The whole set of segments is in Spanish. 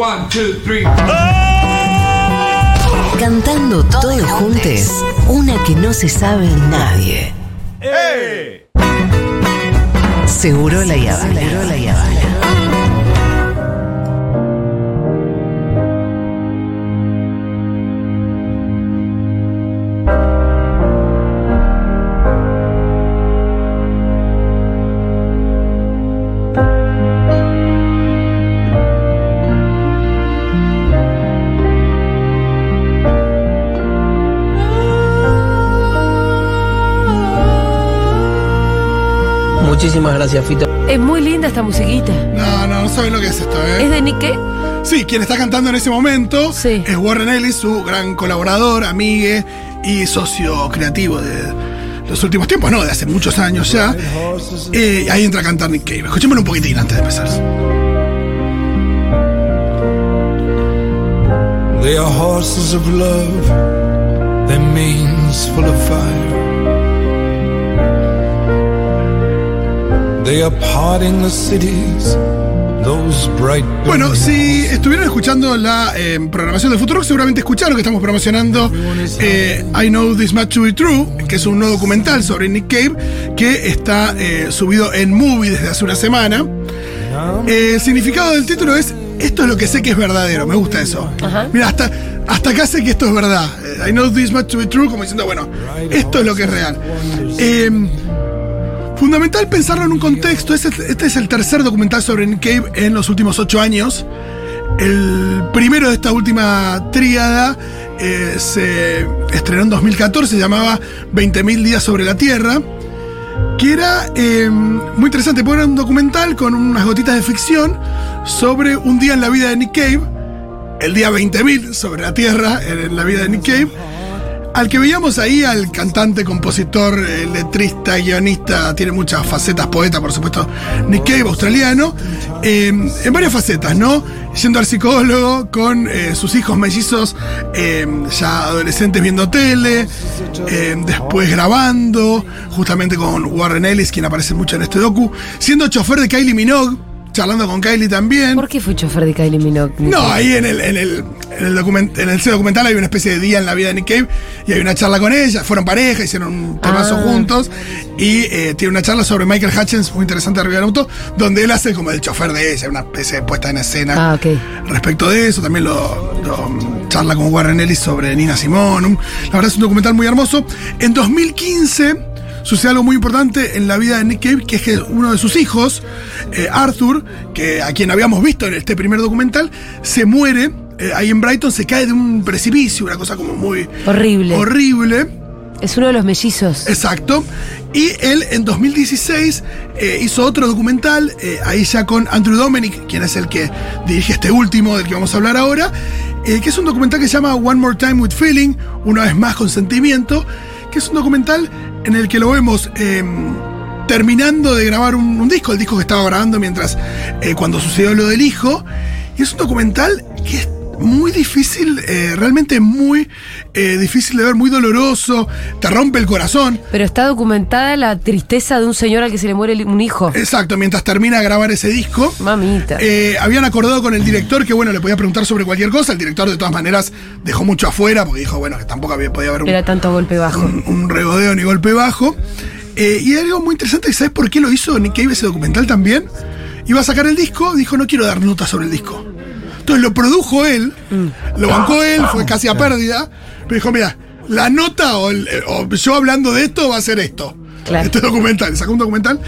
One, two, three. Cantando todos juntos, una que no se sabe nadie. Seguro la. Seguro la Muchísimas gracias, Fito. Es muy linda esta musiquita. No, no, no saben lo que es esto, ¿eh? ¿Es de Nick Cave? Sí, quien está cantando en ese momento Sí. es Warren Ellis, su gran colaborador, amigue y socio creativo de los últimos tiempos, no, de hace muchos años ya. Eh, ahí entra a cantar Nick Cave. Escuchémoslo un poquitín antes de empezar. They are horses of love, their manes full of fire. Bueno, si estuvieron escuchando la eh, programación del futuro, seguramente escucharon que estamos promocionando eh, I Know This Much to Be True, que es un nuevo documental sobre Nick Cave que está eh, subido en Movie desde hace una semana. Eh, el significado del título es Esto es lo que sé que es verdadero. Me gusta eso. Ajá. Mira, hasta, hasta acá sé que esto es verdad. I know this much to be true, como diciendo, bueno, esto es lo que es real. Fundamental pensarlo en un contexto. Este, este es el tercer documental sobre Nick Cave en los últimos ocho años. El primero de esta última tríada eh, se estrenó en 2014, se llamaba 20.000 días sobre la Tierra que era eh, muy interesante, porque era un documental con unas gotitas de ficción sobre un día en la vida de Nick Cave, el día 20.000 sobre la Tierra en la vida de Nick Cave, al que veíamos ahí al cantante, compositor, eh, letrista, guionista, tiene muchas facetas, poeta, por supuesto, Nick Cave, australiano, eh, en varias facetas, ¿no? Yendo al psicólogo, con eh, sus hijos mellizos, ya adolescentes viendo tele, después grabando, justamente con Warren Ellis, quien aparece mucho en este docu, siendo chofer de Kylie Minogue, charlando con Kylie también. ¿Por qué fue chofer de Kylie Minogue? Nick No, Cave? ahí en el, en el, en el, document- en ese documental hay una especie de día en la vida de Nick Cave y hay una charla con ella. Fueron pareja, hicieron un temazo Ah. juntos y eh, tiene una charla sobre Michael Hutchins muy interesante arriba del auto, donde él hace como el chofer de ella, una especie de puesta en escena Ah, respecto de eso. También lo, lo, mm, charla con Warren Ellis sobre Nina Simone. La verdad es un documental muy hermoso. En 2015 sucede algo muy importante en la vida de Nick Cave, que es que uno de sus hijos, eh, Arthur, que a quien habíamos visto en este primer documental, se muere. eh, ahí en Brighton se cae de un precipicio, una cosa como muy Horrible. horrible. Es uno de los mellizos. Exacto. Y él en 2016 eh, hizo otro documental, eh, ahí ya con Andrew Dominic, quien es el que dirige este último del que vamos a hablar ahora, eh, que es un documental que se llama One More Time with Feeling, una vez más con sentimiento, que es un documental en el que lo vemos eh, terminando de grabar un, un disco, el disco que estaba grabando mientras eh, cuando sucedió lo del hijo, y es un documental que es muy difícil, eh, realmente muy eh, difícil de ver, muy doloroso, te rompe el corazón. Pero está documentada la tristeza de un señor al que se le muere un hijo. Exacto, mientras termina de grabar ese disco. Mamita. Eh, habían acordado con el director que, bueno, le podía preguntar sobre cualquier cosa. El director, de todas maneras, dejó mucho afuera porque dijo, bueno, que tampoco había, podía haber un, Era tanto golpe bajo. un, un regodeo ni golpe bajo. Y algo muy interesante, ¿sabes por qué lo hizo Nick Cave ese documental también? Iba a sacar el disco, dijo, no quiero dar notas sobre el disco. Entonces lo produjo él, lo bancó él, fue casi a pérdida, pero dijo, mira, la nota o, el- o yo hablando de esto va a ser esto. Claro. Este documental, sacó un documental.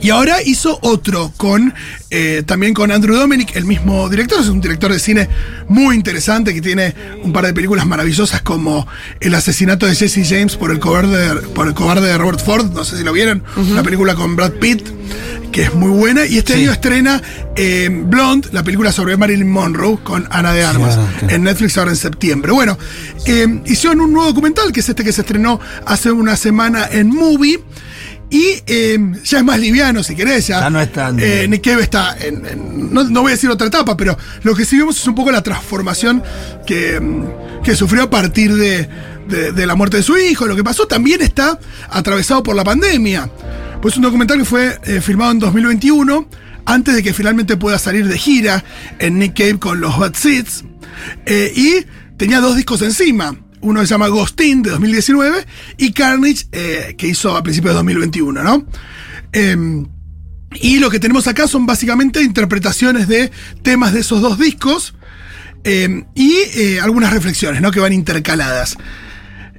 Y ahora hizo otro con eh, también con Andrew Dominic, el mismo director, es un director de cine muy interesante que tiene un par de películas maravillosas como El asesinato de Jesse James por el cobarde, por el cobarde de Robert Ford, no sé si lo vieron, una película con Brad Pitt que es muy buena y este año estrena eh, Blonde, la película sobre Marilyn Monroe con Ana de Armas en Netflix ahora en septiembre. Bueno, eh, hicieron un nuevo documental que es este que se estrenó hace una semana en Movie. Y eh, ya es más liviano, si querés. Ya, Ya no es tan- eh, Nick Cave está en. en- no, no voy a decir otra etapa, pero lo que sí vemos es un poco la transformación que, mm, que sufrió a partir de, de- de la muerte de su hijo. Lo que pasó también está atravesado por la pandemia. Pues es un documental que fue eh, filmado en 2021. antes de que finalmente pueda salir de gira en Nick Cave con los Bad Seeds. Eh, y tenía dos discos encima. Uno se llama Ghostin de 2019 y Carnage eh, que hizo a principios de 2021, ¿no? Em, y lo que tenemos acá son básicamente interpretaciones de temas de esos dos discos em, y eh, algunas reflexiones, ¿no? Que van intercaladas.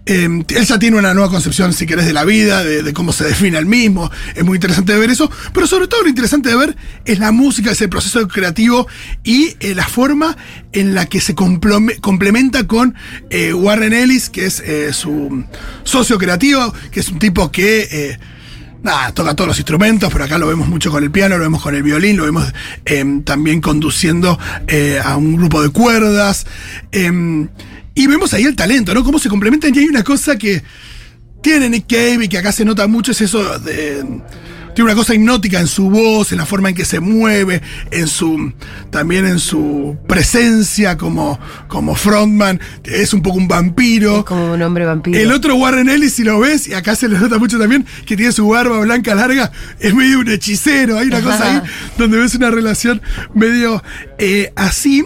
Eh, él ya tiene una nueva concepción, si querés, de la vida, de, cómo se define el mismo. Es muy interesante ver eso. Pero sobre todo lo interesante de ver es la música, ese proceso creativo y eh, la forma en la que se complementa con eh, Warren Ellis, que es eh, su socio creativo, que es un tipo que eh, toca todos los instrumentos, pero acá lo vemos mucho con el piano, lo vemos con el violín, lo vemos eh, también conduciendo a un grupo de cuerdas. Eh, y vemos ahí el talento, ¿no? Cómo se complementan. Y hay una cosa que tiene Nick Cave y que acá se nota mucho, es eso de. Tiene una cosa hipnótica en su voz, en la forma en que se mueve, en su. también en su presencia como, como frontman. Es un poco un vampiro. Es como un hombre vampiro. El otro Warren Ellis, si lo ves, y acá se le nota mucho también, que tiene su barba blanca larga, es medio un hechicero. Hay una cosa ahí donde ves una relación medio eh, así.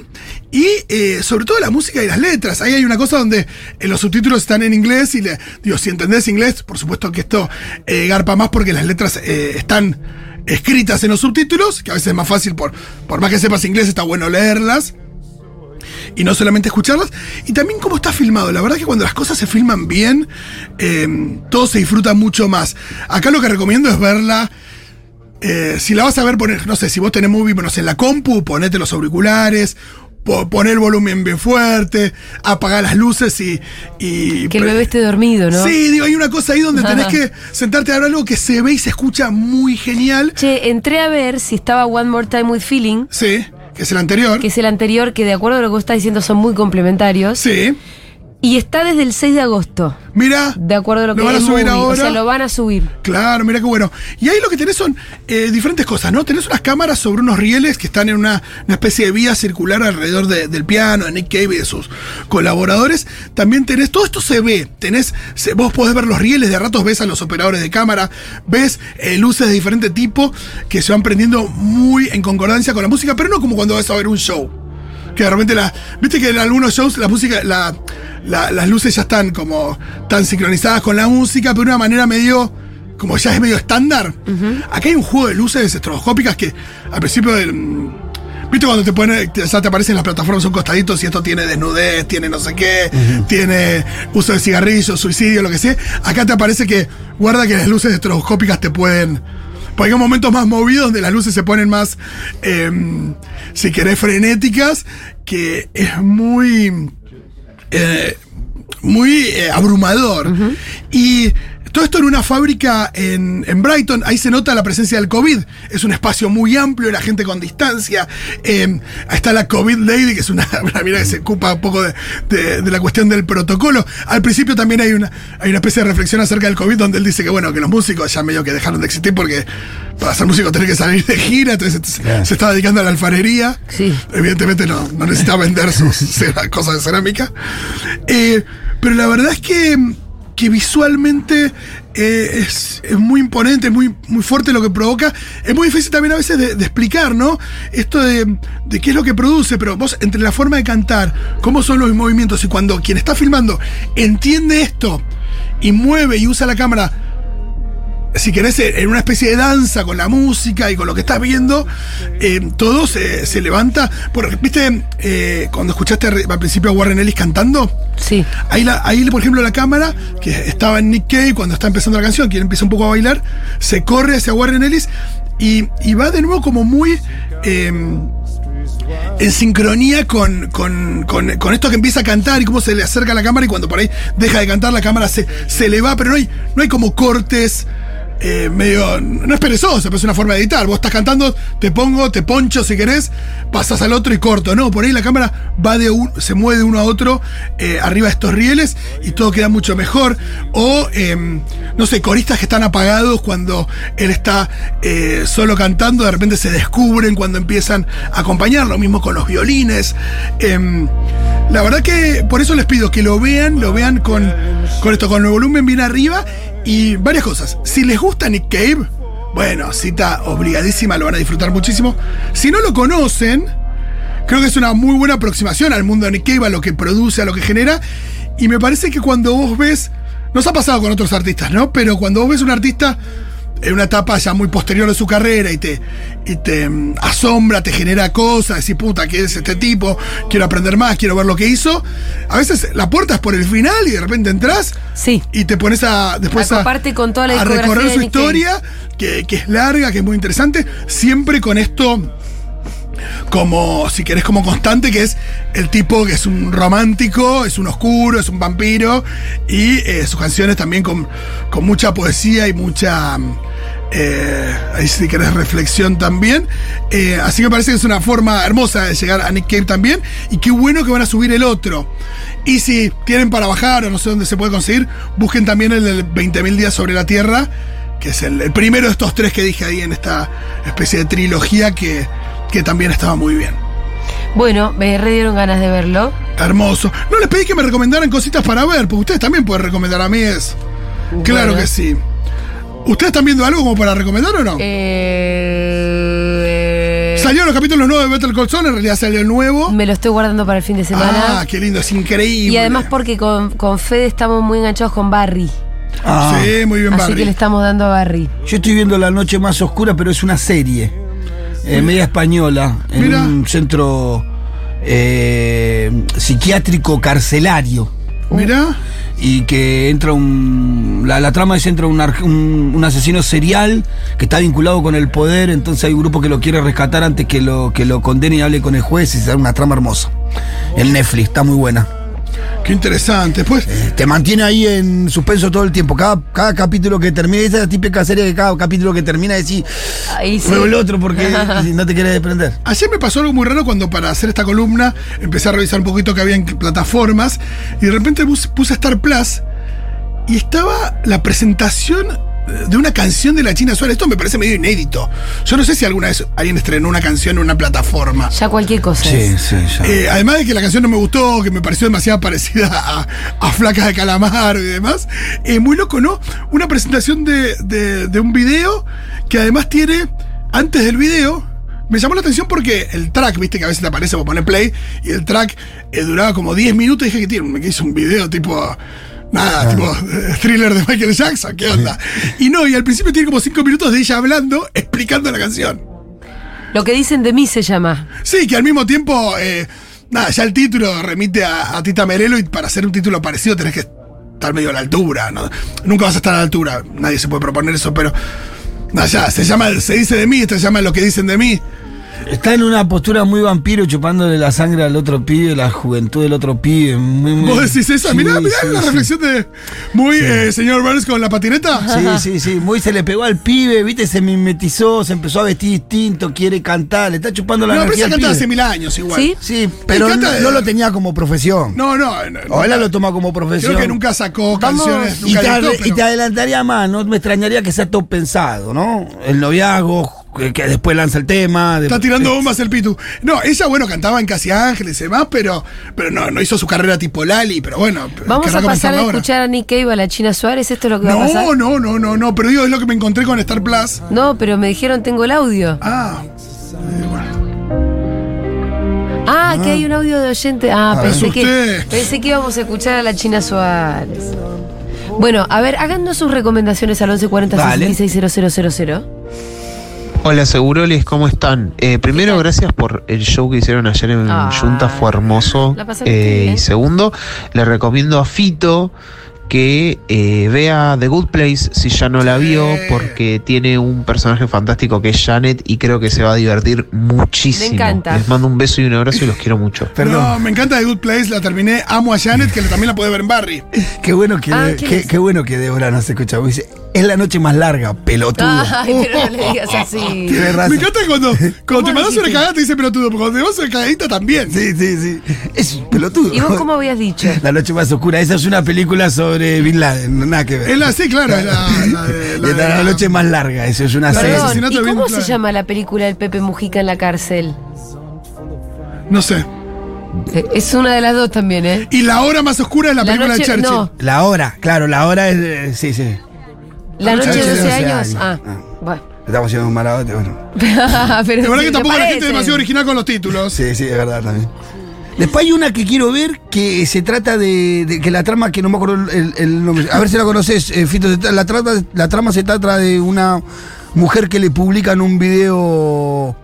Y eh, sobre todo la música y las letras. Ahí hay una cosa donde eh, los subtítulos están en inglés y le, digo, si entendés inglés, por supuesto que esto eh, garpa más porque las letras están escritas en los subtítulos, que a veces es más fácil, por, por más que sepas inglés, está bueno leerlas. Y no solamente escucharlas. Y también cómo está filmado. La verdad que cuando las cosas se filman bien, todo se disfruta mucho más. Acá lo que recomiendo es verla. Si la vas a ver, poner, no sé, si vos tenés movie, no en la compu, ponete los auriculares, poner el volumen bien fuerte, apagar las luces y. y Que el bebé esté dormido, ¿no? Sí, digo, hay una cosa ahí donde tenés que sentarte a ver algo que se ve y se escucha muy genial. Che, entré a ver si estaba One More Time with Feeling, Sí, que es el anterior. que es el anterior, que de acuerdo a lo que vos estás diciendo son muy complementarios. Sí. Y está desde el 6 de agosto, Mira. de acuerdo a lo que van a subir Movie. ahora. O sea, lo van a subir. Claro, mira qué bueno. Y ahí lo que tenés son eh, diferentes cosas, ¿no? Tenés unas cámaras sobre unos rieles que están en una, una especie de vía circular alrededor de- del piano, de Nick Cave y de sus colaboradores. También tenés, todo esto se ve. Tenés, se- vos podés ver los rieles, de ratos ves a los operadores de cámara, ves eh, luces de diferente tipo que se van prendiendo muy en concordancia con la música, pero no como cuando vas a ver un show. Que de repente la. Viste que en algunos shows la música, la, la- las luces ya están como tan sincronizadas con la música, pero de una manera medio. como ya es medio estándar. Acá hay un juego de luces estroboscópicas que al principio del. ¿Viste cuando te pone, te- ya te aparecen las plataformas un costaditos y esto tiene desnudez, tiene no sé qué, tiene uso de cigarrillos, suicidio, lo que sea? Acá te aparece que guarda que las luces estroboscópicas te pueden. Porque hay momentos más movidos donde las luces se ponen más, em, si querés, frenéticas, que es muy eh, muy eh, abrumador. Y todo esto en una fábrica en, en Brighton, ahí se nota la presencia del COVID. Es un espacio muy amplio, la gente con distancia. Eh, ahí está la COVID Lady, que es una, una mina que se ocupa un poco de, de- de la cuestión del protocolo. Al principio también hay una, hay una especie de reflexión acerca del COVID, donde él dice que bueno, que los músicos ya medio que dejaron de existir porque para ser músico tenés que salir de gira, entonces se- se estaba dedicando a la alfarería. Sí. Evidentemente no, no necesitaba vender sus cosas de cerámica. Eh, pero la verdad es que, que visualmente eh, es, es muy imponente, muy, muy fuerte lo que provoca. Es muy difícil también a veces de, de explicar, ¿no? Esto de, de qué es lo que produce, pero vos entre la forma de cantar, cómo son los movimientos y cuando quien está filmando entiende esto y mueve y usa la cámara si querés, en una especie de danza con la música y con lo que estás viendo, eh, todo se, se levanta. Porque, ¿Viste eh, cuando escuchaste al principio a Warren Ellis cantando? Sí. Ahí, la- ahí, por ejemplo, la cámara, que estaba en Nick Cave cuando está empezando la canción, quien empieza un poco a bailar, se corre hacia Warren Ellis y, y va de nuevo como muy... eh, en sincronía con, con, con- con esto que empieza a cantar y cómo se le acerca a la cámara y cuando por ahí deja de cantar la cámara se, se le va, pero no hay, no hay como cortes. Eh, medio. No es perezoso, pero es una forma de editar. Vos estás cantando, te pongo, te poncho si querés, pasas al otro y corto. No, por ahí la cámara va de un, se mueve de uno a otro eh, arriba de estos rieles y todo queda mucho mejor. O, em, no sé, coristas que están apagados cuando él está eh, solo cantando, de repente se descubren cuando empiezan a acompañar. Lo mismo con los violines. La verdad que por eso les pido que lo vean, lo vean con, con esto, con el volumen bien arriba y varias cosas. Si les gusta Nick Cave, bueno, cita obligadísima, lo van a disfrutar muchísimo. Si no lo conocen, creo que es una muy buena aproximación al mundo de Nick Cave, a lo que produce, a lo que genera. Y me parece que cuando vos ves, nos ha pasado con otros artistas, ¿no? Pero cuando vos ves un artista en una etapa ya muy posterior de su carrera y te, y te mm, asombra, te genera cosas, decís, puta, ¿qué es este tipo? Quiero aprender más, quiero ver lo que hizo. A veces la puerta es por el final y de repente entras Sí. y te pones a después A a, comparte con toda la a discografía recorrer su historia, que, que es larga, que es muy interesante, siempre con esto como, si querés, como constante, que es el tipo que es un romántico, es un oscuro, es un vampiro, y eh, sus canciones también con, con mucha poesía y mucha, eh, ahí si querés, reflexión también. Eh, así que me parece que es una forma hermosa de llegar a Nick Cave también, y qué bueno que van a subir el otro. Y si tienen para bajar o no sé dónde se puede conseguir, busquen también el del 20.000 días sobre la Tierra, que es el, el primero de estos tres que dije ahí en esta especie de trilogía que, que también estaba muy bien. Bueno, me re dieron ganas de verlo. Hermoso. No les pedí que me recomendaran cositas para ver, porque ustedes también pueden recomendar a mí es. Claro que sí. ¿Ustedes están viendo algo como para recomendar o no? Eh, Salieron los capítulos nuevos de Better Call Saul, en realidad salió el nuevo. me lo estoy guardando para el fin de semana. Ah, qué lindo, es increíble. y además porque con, con Fede estamos muy enganchados con Barry. Ah, Sí, muy bien, Así Barry. que le estamos dando a Barry. Yo estoy viendo La Noche Más Oscura, pero es una serie. Eh, media española. En Mira. un centro eh, psiquiátrico carcelario. Mirá. Y que entra un. La, la trama es entra un, un, un asesino serial que está vinculado con el poder. Entonces hay un grupo que lo quiere rescatar antes que lo, que lo condene y hable con el juez. Y es una trama hermosa. En Netflix, está muy buena. Qué interesante. Pues, Te mantiene ahí en suspenso todo el tiempo. Cada, cada capítulo que termina, esa es la típica serie que cada capítulo que termina decís, Ahí sí. el otro porque no te quieres desprender. Ayer me pasó algo muy raro cuando para hacer esta columna empecé a revisar un poquito que había en plataformas y de repente puse, puse Star Plus y estaba la presentación de una canción de la China Suárez. Esto me parece medio inédito. Yo no sé si alguna vez alguien estrenó una canción en una plataforma. Ya cualquier cosa. Sí, es. sí, ya. Eh, además de que la canción no me gustó, que me pareció demasiado parecida a, a Flacas de Calamar y demás. eh, muy loco, ¿no? Una presentación de, de- de un video que además tiene, antes del video, me llamó la atención porque el track, viste que a veces te aparece por poner play, y el track eh, duraba como 10 minutos y dije que tiene, que hizo un video tipo. Nada, tipo eh, thriller de Michael Jackson, ¿qué onda? Y no, y al principio tiene como 5 minutos de ella hablando, explicando la canción. Lo que dicen de mí se llama. Sí, que al mismo tiempo, eh, nada, ya el título remite a, a Tita Merelo y para hacer un título parecido tenés que estar medio a la altura. ¿no? Nunca vas a estar a la altura, nadie se puede proponer eso, pero nada, ya, se llama, se dice de mí, esto se llama lo que dicen de mí. Está en una postura muy vampiro, chupándole la sangre al otro pibe, la juventud del otro pibe. muy, muy- Vos decís eso, Sí, mirá, mirá sí, la sí. reflexión de muy eh, señor Burns con la patineta. Sí, sí, sí. Muy se le pegó al pibe, viste, se mimetizó, se empezó a vestir distinto, quiere cantar, le está chupando la No, pero energía esa al canta hace mil años igual. ¿Sí? Sí, pero no, no lo tenía como profesión. No, no. no, O él lo toma como profesión. Creo que nunca sacó Vamos. canciones, Y te, editó, y pero- te adelantaría más, no me extrañaría que sea todo pensado, ¿no? El noviazgo, que, que después lanza el tema. de- Está tirando bombas el Pitu. No, ella, bueno, cantaba en Casi Ángeles y demás, pero, pero no, no hizo su carrera tipo Lali, pero bueno. Vamos a pasar a escuchar a Nick Cave a la China Suárez. ¿Esto es lo que va a pasar? No, no, no, no, no, pero digo, es lo que me encontré con Star Plus. No, pero me dijeron tengo el audio. Ah, eh, bueno. Ah, que hay un audio de oyente. Ah, Me pensé que, pensé que íbamos a escuchar a la China Suárez. Bueno, a ver, háganos sus recomendaciones al 1140 Vale. 660000. Hola Seguroles, ¿cómo están? Eh, primero, gracias por el show que hicieron ayer en Ay, Junta, fue hermoso. la Eh, bien. y segundo, le recomiendo a Fito que eh, vea The Good Place si ya no la vio, porque tiene un personaje fantástico que es Janet y creo que se va a divertir muchísimo. Me encanta. Les mando un beso y un abrazo y los quiero mucho. Perdón. No, me encanta The Good Place, la terminé. Amo a Janet, que también la puede ver en Barry. Qué bueno que, Ah, ¿quién qué, es? qué bueno que Débora no se escucha. Dice, es la noche más larga, pelotudo. Ay, pero no le digas así. Tiene razón. Me encanta cuando, cuando te mandas una cagada te dice pelotudo, pero cuando te vas una cagadita también. Sí, sí, sí. Es pelotudo. ¿Y vos cómo habías dicho? La noche más oscura. Esa es una película sobre Bin Laden, nada que ver. Es la, sí, claro, es la, la de- la Y de- esta la noche más larga, eso es una serie. ¿y cómo se Laden. llama la película del Pepe Mujica en la cárcel? No sé. Eh, Es una de las dos también, ¿eh? Y la hora más oscura es la, película noche, de Churchill. no, La hora, claro, la hora es. eh, sí, sí. La Ah, noche de Churchill 12 de 12 años. años. Ah, Ah. bueno. Estamos haciendo un marabote, bueno. Pero La verdad sí, que tampoco la gente es demasiado original con los títulos. Sí, sí, es verdad también. Después hay una que quiero ver que se trata de, de que la trama, que no me acuerdo el, el nombre. A ver si la conoces, eh, Fito. La trama, la trama se trata de una mujer que le publican un video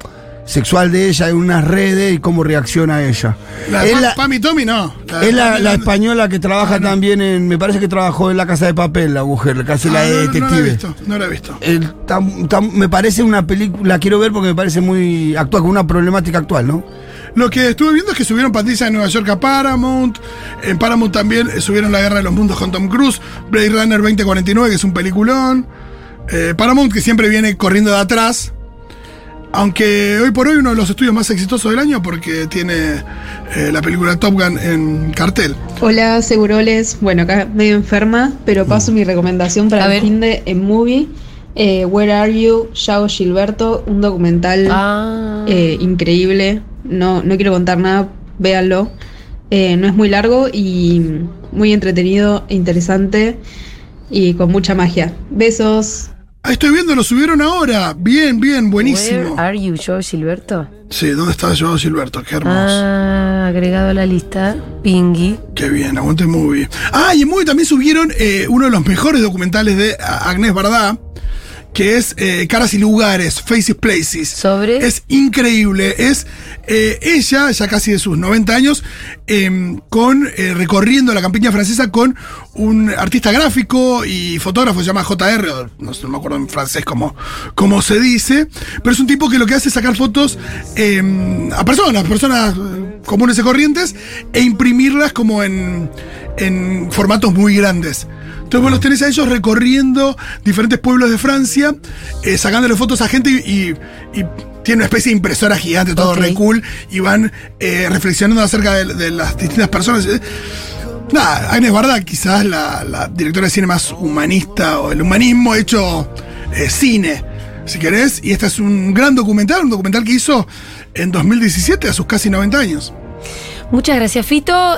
sexual de ella en unas redes y cómo reacciona ella. La es de la, Pam y Tommy no. es la, la española que trabaja Ah, no. también en. Me parece que trabajó en la casa de papel, la mujer, la Ah, de no, no, no la he detective. visto, no la he visto. El tam- tam- me parece una película, la quiero ver porque me parece muy actual, con una problemática actual, ¿no? Lo que estuve viendo es que subieron Patricia de Nueva York a Paramount. En Paramount también eh, subieron La Guerra de los Mundos con Tom Cruise. Blade Runner 2049, que es un peliculón. Eh, Paramount, que siempre viene corriendo de atrás. Aunque hoy por hoy uno de los estudios más exitosos del año porque tiene eh, la película Top Gun en cartel. Hola, Seguroles. Bueno, acá medio enferma, pero paso mi recomendación A para ver. el fin de en movie. Eh, Where Are You? Yao Gilberto, un documental Ah. eh, increíble. No, no quiero contar nada, véanlo. Eh, no es muy largo y muy entretenido, e interesante y con mucha magia. Besos. Ah, estoy viendo, lo subieron ahora. Bien, bien, buenísimo. Where are you, Joe Gilberto? Sí, ¿dónde está Joao Gilberto? Qué hermoso. Ah, agregado a la lista. Pingui. Qué bien, aguante movie. Ah, y en movie también subieron eh, uno de los mejores documentales de A- Agnès Bardá, que es eh, Caras y Lugares, Faces Places. Sobre. Es increíble. Es eh, ella, ya casi de sus 90 años, em, con recorriendo la campiña francesa con un artista gráfico y fotógrafo, se llama JR, no, sé, no me acuerdo en francés cómo, cómo se dice, pero es un tipo que lo que hace es sacar fotos em, a personas, personas eh, comunes y corrientes, e imprimirlas como en, en formatos muy grandes. Entonces vos los tenés a ellos recorriendo diferentes pueblos de Francia, eh, sacándole fotos a gente y, y, y tiene una especie de impresora gigante, todo Ok. re cool, y van eh, reflexionando acerca de, de las distintas personas. Nada, Agnes Barda quizás la, la directora de cine más humanista o el humanismo hecho eh, cine, si querés. Y este es un gran documental, un documental que hizo en 2017 a sus casi 90 años. Muchas gracias, Fito.